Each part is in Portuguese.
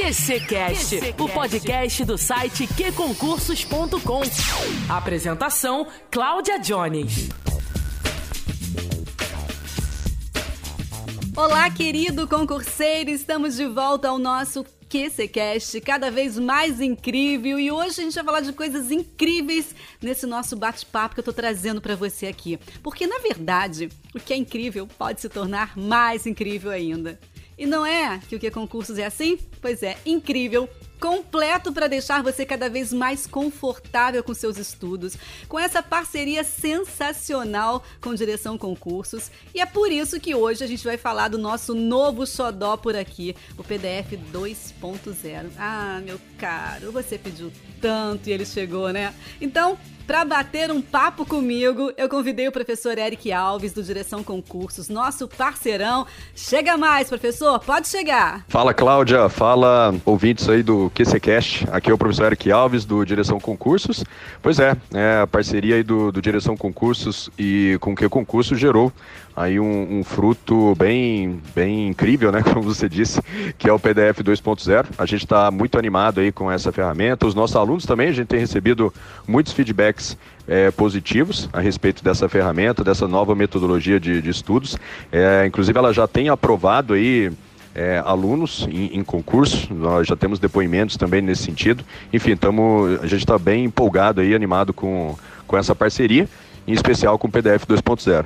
QCcast, o podcast do site qconcursos.com. Apresentação: Cláudia Jones. Olá, querido concurseiro, estamos de volta ao nosso QCcast, cada vez mais incrível. E hoje a gente vai falar de coisas incríveis nesse nosso bate-papo que eu tô trazendo para você aqui. Porque, na verdade, o que é incrível pode se tornar mais incrível ainda. E não é que o que concursos é assim? Pois é, incrível completo para deixar você cada vez mais confortável com seus estudos, com essa parceria sensacional com Direção Concursos. E é por isso que hoje a gente vai falar do nosso novo xodó por aqui, o PDF 2.0. Ah, meu caro, você pediu tanto e ele chegou, né? Então, para bater um papo comigo, eu convidei o professor Eric Alves, do Direção Concursos, nosso parceirão. Chega mais, professor, pode chegar. Fala, Cláudia. Fala, ouvintes aí do QCCast. Aqui é o professor Eric Alves, do Direção Concursos. Pois é, é a parceria aí do, do Direção Concursos e com o que concurso gerou aí um, um, fruto bem, bem incrível, né? Como você disse, que é o PDF 2.0. A gente está muito animado aí com essa ferramenta. Os nossos alunos também, a gente tem recebido muitos feedbacks é, positivos a respeito dessa ferramenta, dessa nova metodologia de, de estudos. É, inclusive, ela já tem aprovado aí. É, alunos em, em, concurso, nós já temos depoimentos também nesse sentido. Enfim, tamo, a gente está bem empolgado aí, animado com, com essa parceria, em especial com o PDF 2.0.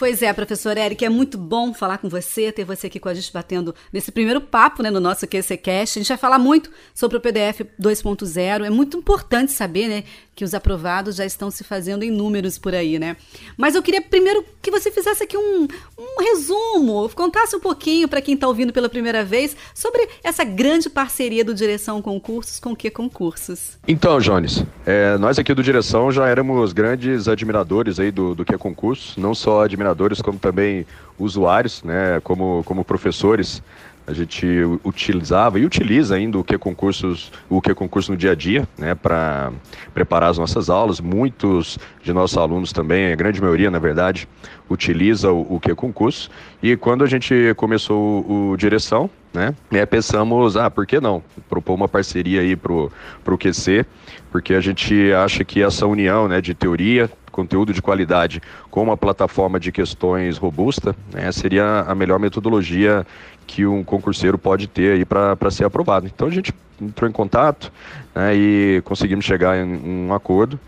Pois é, professor Eric, é muito bom falar com você, ter você aqui com a gente batendo nesse primeiro papo né, no nosso QCCast. A gente vai falar muito sobre o PDF 2.0. É muito importante saber né, que os aprovados já estão se fazendo em números por aí, né? Mas eu queria primeiro que você fizesse aqui um, um resumo, contasse um pouquinho para quem está ouvindo pela primeira vez sobre essa grande parceria do Direção Concursos com o que concursos. Então, Jones, é, nós aqui do Direção já éramos grandes admiradores aí do, do que concursos, não só admiradores como também usuários, né? Como, como professores a gente utilizava e utiliza ainda o que concursos, o que concurso no dia a dia, né, para preparar as nossas aulas. Muitos de nossos alunos também, a grande maioria, na verdade, utiliza o, o que concurso. E quando a gente começou o, o direção, né, né, pensamos, ah, por que não propor uma parceria aí pro pro QC, porque a gente acha que essa união, né, de teoria conteúdo de qualidade com uma plataforma de questões robusta, né, seria a melhor metodologia que um concurseiro pode ter aí para ser aprovado. Então a gente entrou em contato né, e conseguimos chegar em um acordo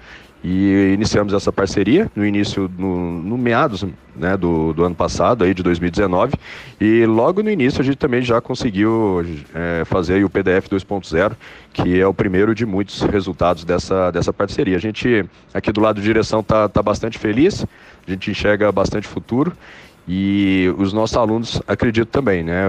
e iniciamos essa parceria no início, no, no meados né, do, do ano passado, aí de 2019, e logo no início a gente também já conseguiu é, fazer o PDF 2.0, que é o primeiro de muitos resultados dessa, dessa parceria. A gente aqui do lado de direção está tá bastante feliz, a gente enxerga bastante futuro e os nossos alunos acredito também, né?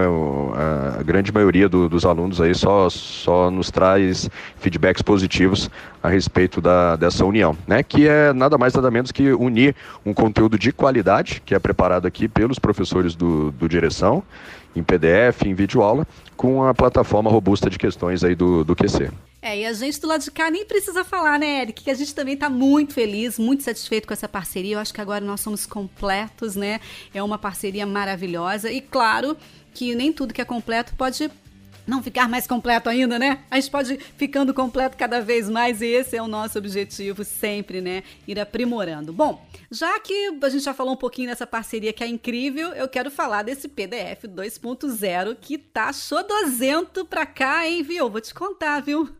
A grande maioria do, dos alunos aí só, só nos traz feedbacks positivos a respeito da, dessa união, né? Que é nada mais nada menos que unir um conteúdo de qualidade, que é preparado aqui pelos professores do, do direção, em PDF, em videoaula, com a plataforma robusta de questões aí do, do QC. É, e a gente do lado de cá nem precisa falar, né, Eric? Que a gente também está muito feliz, muito satisfeito com essa parceria. Eu acho que agora nós somos completos, né? É uma parceria maravilhosa. E claro que nem tudo que é completo pode não ficar mais completo ainda, né? A gente pode ficando completo cada vez mais e esse é o nosso objetivo sempre, né? Ir aprimorando. Bom, já que a gente já falou um pouquinho dessa parceria que é incrível, eu quero falar desse PDF 2.0 que tá chodosento pra cá, hein, viu? Vou te contar, viu?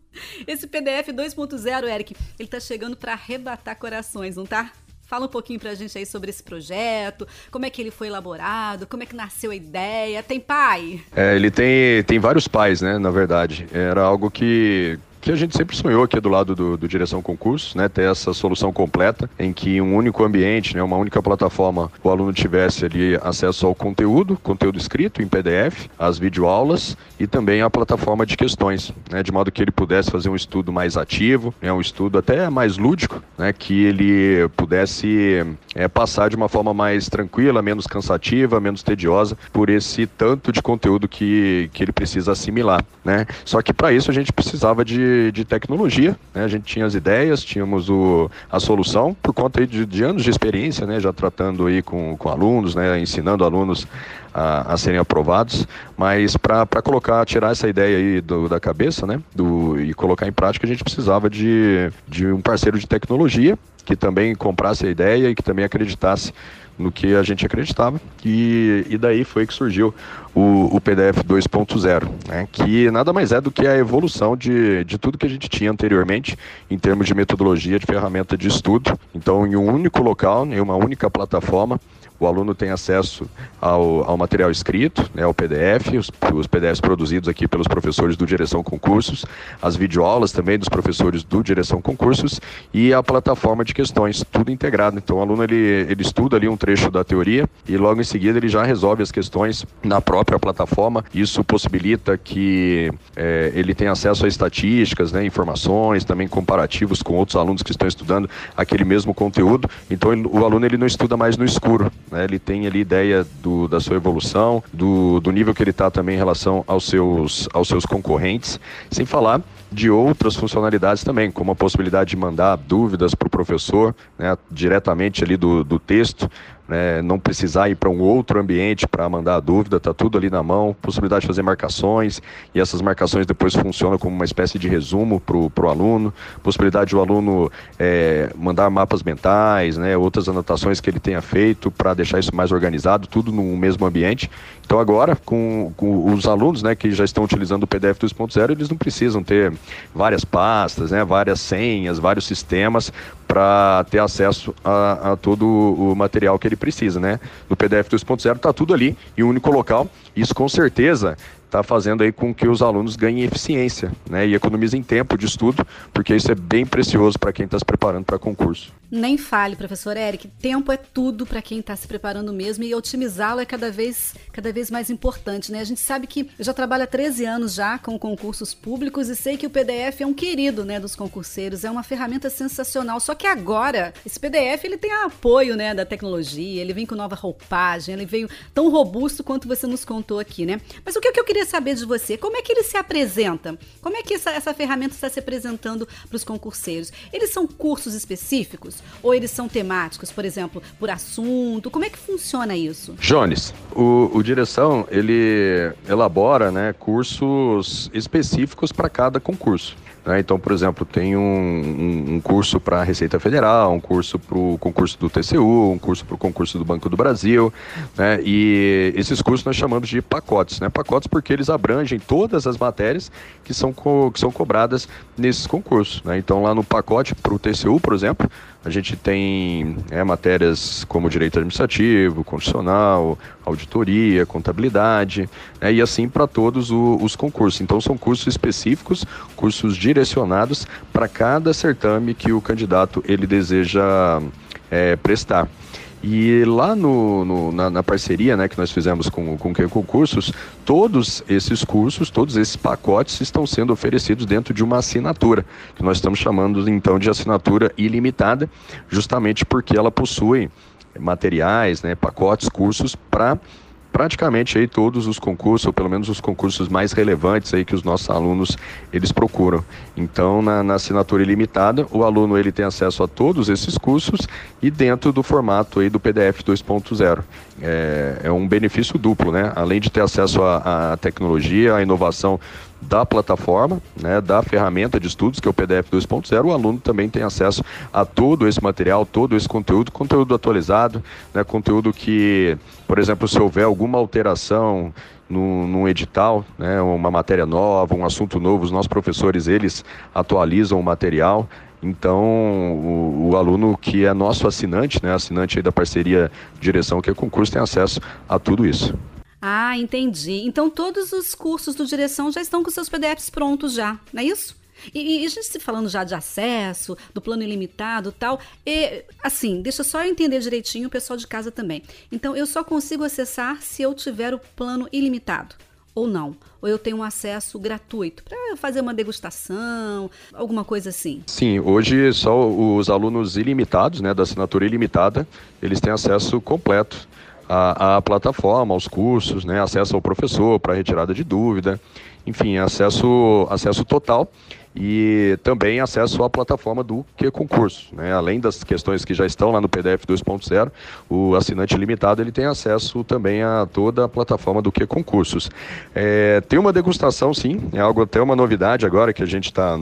Esse PDF 2.0, Eric, ele tá chegando para arrebatar corações, não tá? Fala um pouquinho pra gente aí sobre esse projeto, como é que ele foi elaborado, como é que nasceu a ideia. Tem pai? É, ele tem, tem vários pais, né, na verdade. Era algo que, que a gente sempre sonhou aqui do lado do, do Direção Concursos, né, ter essa solução completa em que um único ambiente, né, uma única plataforma, o aluno tivesse ali acesso ao conteúdo, conteúdo escrito em PDF, as videoaulas e também a plataforma de questões, né, de modo que ele pudesse fazer um estudo mais ativo, né, um estudo até mais lúdico, né, que ele pudesse é, passar de uma forma mais tranquila, menos cansativa, menos tediosa, por esse tanto de conteúdo que, que ele precisa assimilar, né. Só que para isso a gente precisava de de, tecnologia, né? A gente tinha as ideias, tínhamos o, a solução, por conta de, de anos de experiência, né? Já tratando aí com, com alunos, né? Ensinando alunos a, a serem aprovados, mas para colocar, tirar essa ideia aí do, da cabeça, né? Do, e colocar em prática, a gente precisava de, de um parceiro de tecnologia que também comprasse a ideia e que também acreditasse no que a gente acreditava. E, e daí foi que surgiu o, o PDF 2.0, né, que nada mais é do que a evolução de, de tudo que a gente tinha anteriormente em termos de metodologia, de ferramenta de estudo. Então, em um único local, em uma única plataforma, o aluno tem acesso ao, ao material escrito, né, ao PDF, os, os, PDFs produzidos aqui pelos professores do Direção Concursos, as videoaulas também dos professores do Direção Concursos e a plataforma de questões, tudo integrado. Então o aluno ele, ele estuda ali um trecho da teoria e logo em seguida ele já resolve as questões na própria plataforma. Isso possibilita que é, ele tenha acesso a estatísticas, né, informações, também comparativos com outros alunos que estão estudando aquele mesmo conteúdo. Então ele, o aluno ele não estuda mais no escuro, né? Ele tem ali ideia do, da sua evolução, do, do nível que ele está também em relação aos seus, aos seus concorrentes, sem falar de outras funcionalidades também, como a possibilidade de mandar dúvidas para o professor, né, diretamente ali do, do texto, né, não precisar ir para um outro ambiente para mandar a dúvida, está tudo ali na mão, possibilidade de fazer marcações, e essas marcações depois funcionam como uma espécie de resumo para o aluno, possibilidade de o aluno é, mandar mapas mentais, né, outras anotações que ele tenha feito para deixar isso mais organizado, tudo no mesmo ambiente. Então agora, com, com os alunos né, que já estão utilizando o PDF 2.0, eles não precisam ter várias pastas, né, várias senhas, vários sistemas para ter acesso a, a, todo o material que ele precisa, né? No PDF 2.0 está tudo ali em um único local. Isso com certeza está fazendo aí com que os alunos ganhem eficiência né, e economizem tempo de estudo, porque isso é bem precioso para quem está se preparando para concurso. Nem fale, professor Eric, tempo é tudo para quem está se preparando mesmo e otimizá-lo é cada vez, cada vez mais importante. Né? A gente sabe que eu já trabalho há 13 anos já com concursos públicos e sei que o PDF é um querido né, dos concurseiros, é uma ferramenta sensacional. Só que agora, esse PDF ele tem apoio né, da tecnologia, ele vem com nova roupagem, ele veio tão robusto quanto você nos contou aqui, né? Mas o que, que eu queria queria saber de você, como é que ele se apresenta? Como é que essa, essa ferramenta está se apresentando para os concurseiros? Eles são cursos específicos ou eles são temáticos, por exemplo, por assunto? Como é que funciona isso? Jones, o, o direção ele elabora né, cursos específicos para cada concurso. Né? Então, por exemplo, tem um, um, um curso para a Receita Federal, um curso para o concurso do TCU, um curso para o concurso do Banco do Brasil, né? e esses cursos nós chamamos de pacotes, né? pacotes porque eles abrangem todas as matérias que são, co que são cobradas nesses concursos. Né? Então, lá no pacote para o TCU, por exemplo, a gente tem é, matérias como direito administrativo, constitucional, auditoria, contabilidade, né, e assim para todos o, os concursos. Então são cursos específicos, cursos direcionados para cada certame que o candidato ele deseja é, prestar. E lá no, no na, na, parceria né, que nós fizemos com, o Concursos, todos esses cursos, todos esses pacotes estão sendo oferecidos dentro de uma assinatura, que nós estamos chamando então de assinatura ilimitada, justamente porque ela possui materiais, né, pacotes, cursos para praticamente aí todos os concursos, ou pelo menos os concursos mais relevantes aí que os nossos alunos eles procuram. Então, na, na, assinatura ilimitada, o aluno ele tem acesso a todos esses cursos e dentro do formato aí do PDF 2.0. É, é um benefício duplo, né? Além de ter acesso à tecnologia, à inovação da plataforma, né, da ferramenta de estudos, que é o PDF 2.0, o aluno também tem acesso a todo esse material, todo esse conteúdo, conteúdo atualizado, né, conteúdo que, por exemplo, se houver alguma alteração num edital, né, uma matéria nova, um assunto novo, os nossos professores, eles atualizam o material, então, o, o, aluno que é nosso assinante, né, assinante da parceria direção que é concurso, tem acesso a tudo isso. Ah, entendi. Então todos os cursos do direção já estão com seus PDFs prontos já, não é isso? E, e a gente falando já de acesso, do plano ilimitado tal, e, assim, deixa só eu entender direitinho o pessoal de casa também. Então eu só consigo acessar se eu tiver o plano ilimitado ou não? Ou eu tenho um acesso gratuito para fazer uma degustação, alguma coisa assim? Sim, hoje só os alunos ilimitados, né, da assinatura ilimitada, eles têm acesso completo a, plataforma, aos cursos, né, acesso ao professor para retirada de dúvida, enfim, acesso, acesso total. e também acesso à plataforma do que concurso, né? Além das questões que já estão lá no PDF 2.0, o assinante limitado ele tem acesso também a toda a plataforma do que concursos. É, tem uma degustação, sim, é algo até uma novidade agora que a gente está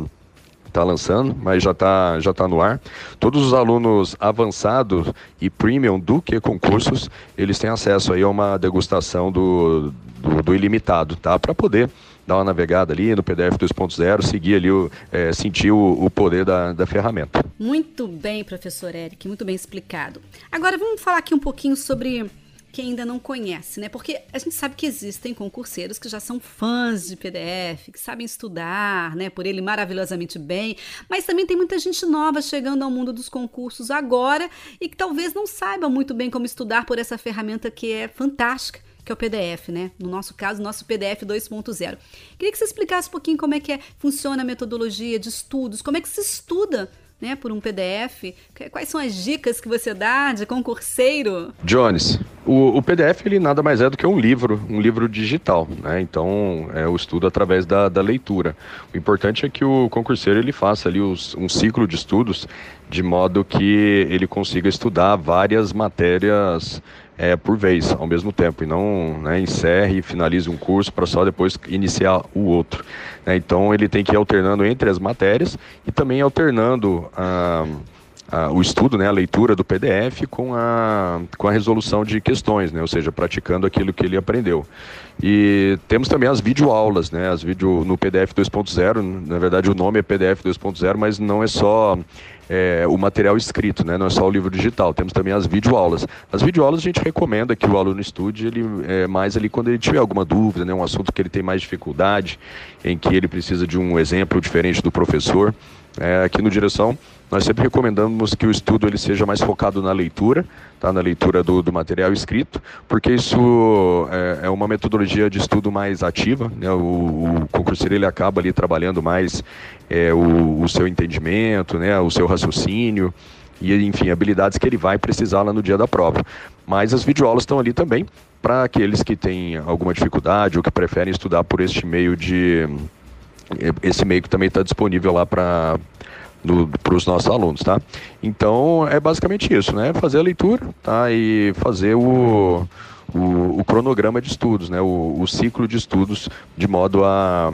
está lançando, mas já está já tá no ar. Todos os alunos avançados e premium do que concursos, eles têm acesso aí a uma degustação do, do, do ilimitado, tá? Para poder dar uma navegada ali no PDF 2.0, seguir ali, o, é, sentir o, o poder da, da ferramenta. Muito bem, professor Eric, muito bem explicado. Agora vamos falar aqui um pouquinho sobre quem ainda não conhece, né? Porque a gente sabe que existem concurseiros que já são fãs de PDF, que sabem estudar, né, por ele maravilhosamente bem, mas também tem muita gente nova chegando ao mundo dos concursos agora e que talvez não saiba muito bem como estudar por essa ferramenta que é fantástica que é o PDF, né? No nosso caso, nosso PDF 2.0. Queria que você explicasse um pouquinho como é que é, funciona a metodologia de estudos, como é que se estuda né, por um PDF. Quais são as dicas que você dá de concurseiro? Jones, o, o, PDF ele nada mais é do que um livro, um livro digital, né? Então é o estudo através da, da leitura. O importante é que o concurseiro ele faça ali os, um ciclo de estudos de modo que ele consiga estudar várias matérias é, por vez, ao mesmo tempo, e não né, encerre e finalize um curso para só depois iniciar o outro. Né? Então ele tem que ir alternando entre as matérias e também alternando a. o estudo, né, a leitura do PDF com a, com a resolução de questões, né, ou seja, praticando aquilo que ele aprendeu. E temos também as videoaulas, né, as vídeo no PDF 2.0, na verdade o nome é PDF 2.0, mas não é só é, o material escrito, né? não é só o livro digital, temos também as videoaulas. As videoaulas a gente recomenda que o aluno estude ele, é, mais ali quando ele tiver alguma dúvida, né? um assunto que ele tem mais dificuldade, em que ele precisa de um exemplo diferente do professor. É, aqui no Direção, nós sempre recomendamos que o estudo ele seja mais focado na leitura, tá? na leitura do, do material escrito, porque isso é, é, uma metodologia de estudo mais ativa. Né? O, o concurseiro ele acaba ali trabalhando mais é, o, o seu entendimento, né? o seu raciocínio e, enfim, habilidades que ele vai precisar lá no dia da prova. Mas as videoaulas estão ali também para aqueles que têm alguma dificuldade ou que preferem estudar por este meio de esse meio que também está disponível lá para para os nossos alunos, tá? Então é basicamente isso, né? Fazer a leitura, tá? E fazer o, o, o cronograma de estudos, né? O, o, ciclo de estudos de modo a,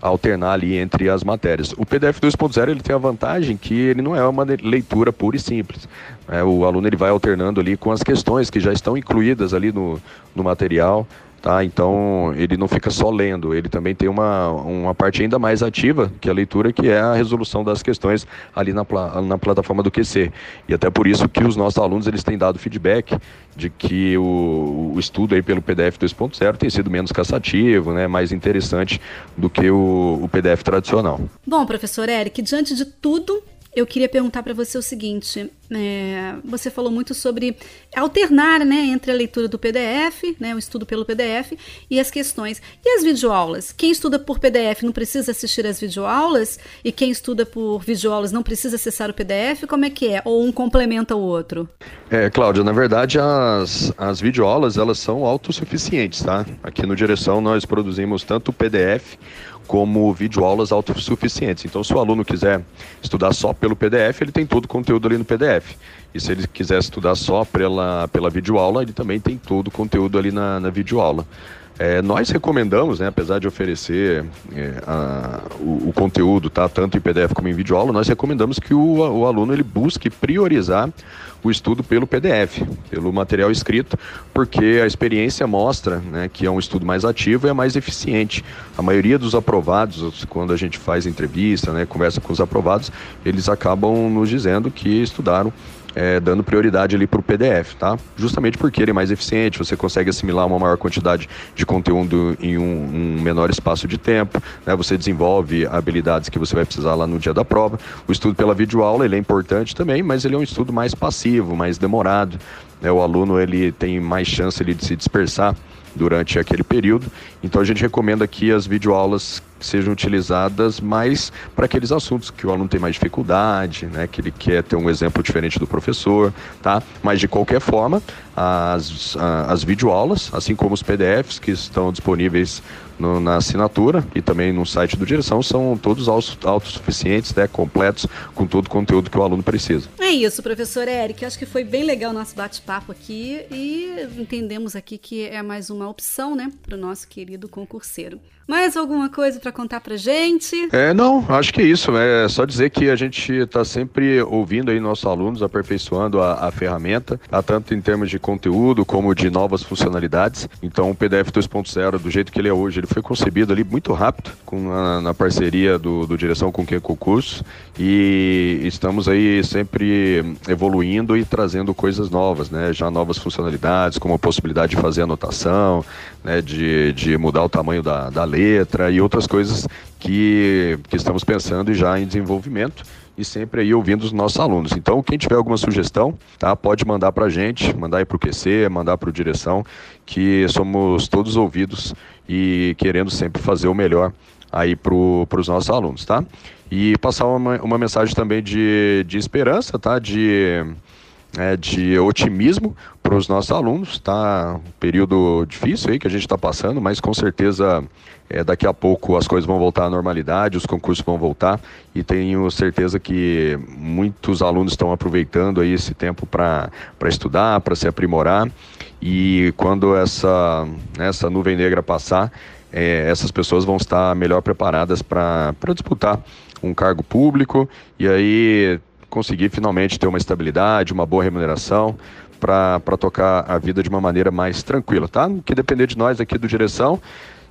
a alternar ali entre as matérias. O PDF 2.0 ele tem a vantagem que ele não é uma leitura pura e simples. Né? O aluno ele vai alternando ali com as questões que já estão incluídas ali no, no material. Tá? Então ele não fica só lendo, ele também tem uma, uma parte ainda mais ativa, que a leitura, que é a resolução das questões ali na, na plataforma do QC. E até por isso que os nossos alunos eles têm dado feedback de que o, o estudo aí pelo PDF 2.0 tem sido menos cansativo, né, mais interessante do que o, o PDF tradicional. Bom, professor Eric, diante de tudo eu queria perguntar para você o seguinte: é, você falou muito sobre alternar né, entre a leitura do PDF, né, o estudo pelo PDF, e as questões. E as videoaulas? Quem estuda por PDF não precisa assistir às videoaulas? E quem estuda por videoaulas não precisa acessar o PDF? Como é que é? Ou um complementa o outro? É, Cláudia, na verdade as, as videoaulas elas são autossuficientes, tá? Aqui no Direção nós produzimos tanto o PDF como videoaulas autossuficientes. Então, se o aluno quiser estudar só pelo PDF, ele tem todo o conteúdo ali no PDF. E se ele quiser estudar só pela, pela videoaula, ele também tem todo o conteúdo ali na, na videoaula. É, nós recomendamos, né, apesar de oferecer é, a, o, o, conteúdo, tá, tanto em PDF como em videoaula, nós recomendamos que o, o aluno ele busque priorizar o estudo pelo PDF, pelo material escrito, porque a experiência mostra né, que é um estudo mais ativo e é mais eficiente. A maioria dos aprovados, quando a gente faz entrevista, né, conversa com os aprovados, eles acabam nos dizendo que estudaram é, dando prioridade ali para o PDF, tá? Justamente porque ele é mais eficiente, você consegue assimilar uma maior quantidade de conteúdo em um, um menor espaço de tempo, né? Você desenvolve habilidades que você vai precisar lá no dia da prova. O estudo pela videoaula ele é importante também, mas ele é um estudo mais passivo, mais demorado. Né? O aluno ele tem mais chance ali, de se dispersar durante aquele período. Então a gente recomenda que as videoaulas sejam utilizadas mais para aqueles assuntos que o aluno tem mais dificuldade, né, que ele quer ter um exemplo diferente do professor, tá? Mas de qualquer forma, as, as videoaulas, assim como os PDFs que estão disponíveis no, na assinatura e também no site do Direção, são todos autossuficientes, né, completos, com todo o conteúdo que o aluno precisa. É isso, professor Eric. Acho que foi bem legal o nosso bate-papo aqui e entendemos aqui que é mais uma opção, né, para o nosso querido concurseiro. Mais alguma coisa para contar para gente? É, não, acho que é isso. É só dizer que a gente está sempre ouvindo aí nossos alunos, aperfeiçoando a, a ferramenta, tá? tanto em termos de conteúdo como de novas funcionalidades. Então, o PDF 2.0, do jeito que ele é hoje, ele foi concebido ali muito rápido, com a, na parceria do, do Direção com Quem Concurso, e estamos aí sempre evoluindo e trazendo coisas novas, né? Já novas funcionalidades, como a possibilidade de fazer anotação, né? de, de mudar o tamanho da, da letra e outras coisas que, que estamos pensando e já em desenvolvimento e sempre aí ouvindo os nossos alunos. Então, quem tiver alguma sugestão, tá, pode mandar para a gente, mandar aí para o QC, mandar para o direção, que somos todos ouvidos e querendo sempre fazer o melhor aí para os nossos alunos, tá? E passar uma, uma mensagem também de, de esperança, tá? De é, de otimismo para os nossos alunos. Tá um período difícil aí que a gente está passando, mas com certeza é, daqui a pouco as coisas vão voltar à normalidade, os concursos vão voltar e tenho certeza que muitos alunos estão aproveitando aí esse tempo para estudar, para se aprimorar e quando essa, essa nuvem negra passar, é, essas pessoas vão estar melhor preparadas para disputar um cargo público e aí conseguir finalmente ter uma estabilidade, uma boa remuneração para tocar a vida de uma maneira mais tranquila, tá? Que depender de nós aqui do direção,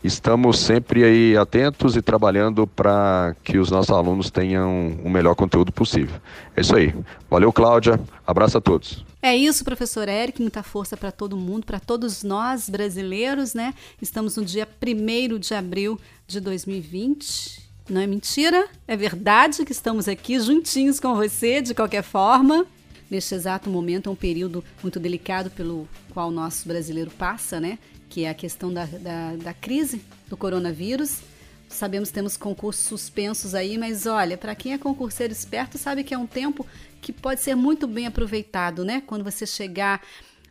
estamos sempre aí atentos e trabalhando para que os nossos alunos tenham o melhor conteúdo possível. É isso aí. Valeu, Cláudia. Abraço a todos. É isso, professor Eric. Muita força para todo mundo, para todos nós brasileiros, né? Estamos no dia 1 de abril de 2020 não é mentira, é verdade que estamos aqui juntinhos com você, de qualquer forma. Neste exato momento, é um período muito delicado pelo qual o nosso brasileiro passa, né? Que é a questão da, da, da crise do coronavírus. Sabemos que temos concursos suspensos aí, mas olha, para quem é concurseiro esperto, sabe que é um tempo que pode ser muito bem aproveitado, né? Quando você chegar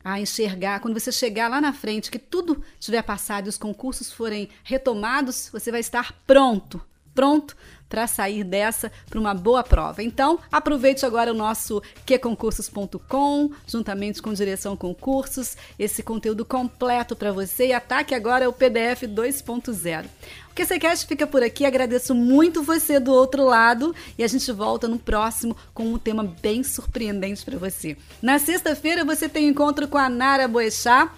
a enxergar, quando você chegar lá na frente, que tudo tiver passado e os concursos forem retomados, você vai estar pronto pronto para sair dessa para uma boa prova. Então, aproveite agora o nosso queconcursos.com, juntamente com Direção Concursos, esse conteúdo completo para você e ataque agora o PDF 2.0. O QCCast fica por aqui, agradeço muito você do outro lado e a gente volta no próximo com um tema bem surpreendente para você. Na sexta-feira você tem encontro com a Nara Boechat,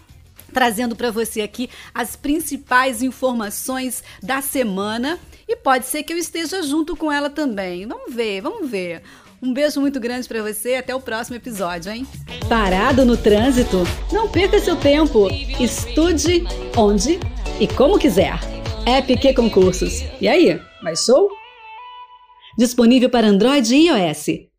trazendo para você aqui as principais informações da semana e pode ser que eu esteja junto com ela também. Vamos ver, vamos ver. Um beijo muito grande para você até o próximo episódio, hein? Parado no trânsito? Não perca seu tempo. Estude onde e como quiser. App Q Concursos. E aí, mais show? Disponível para Android e iOS.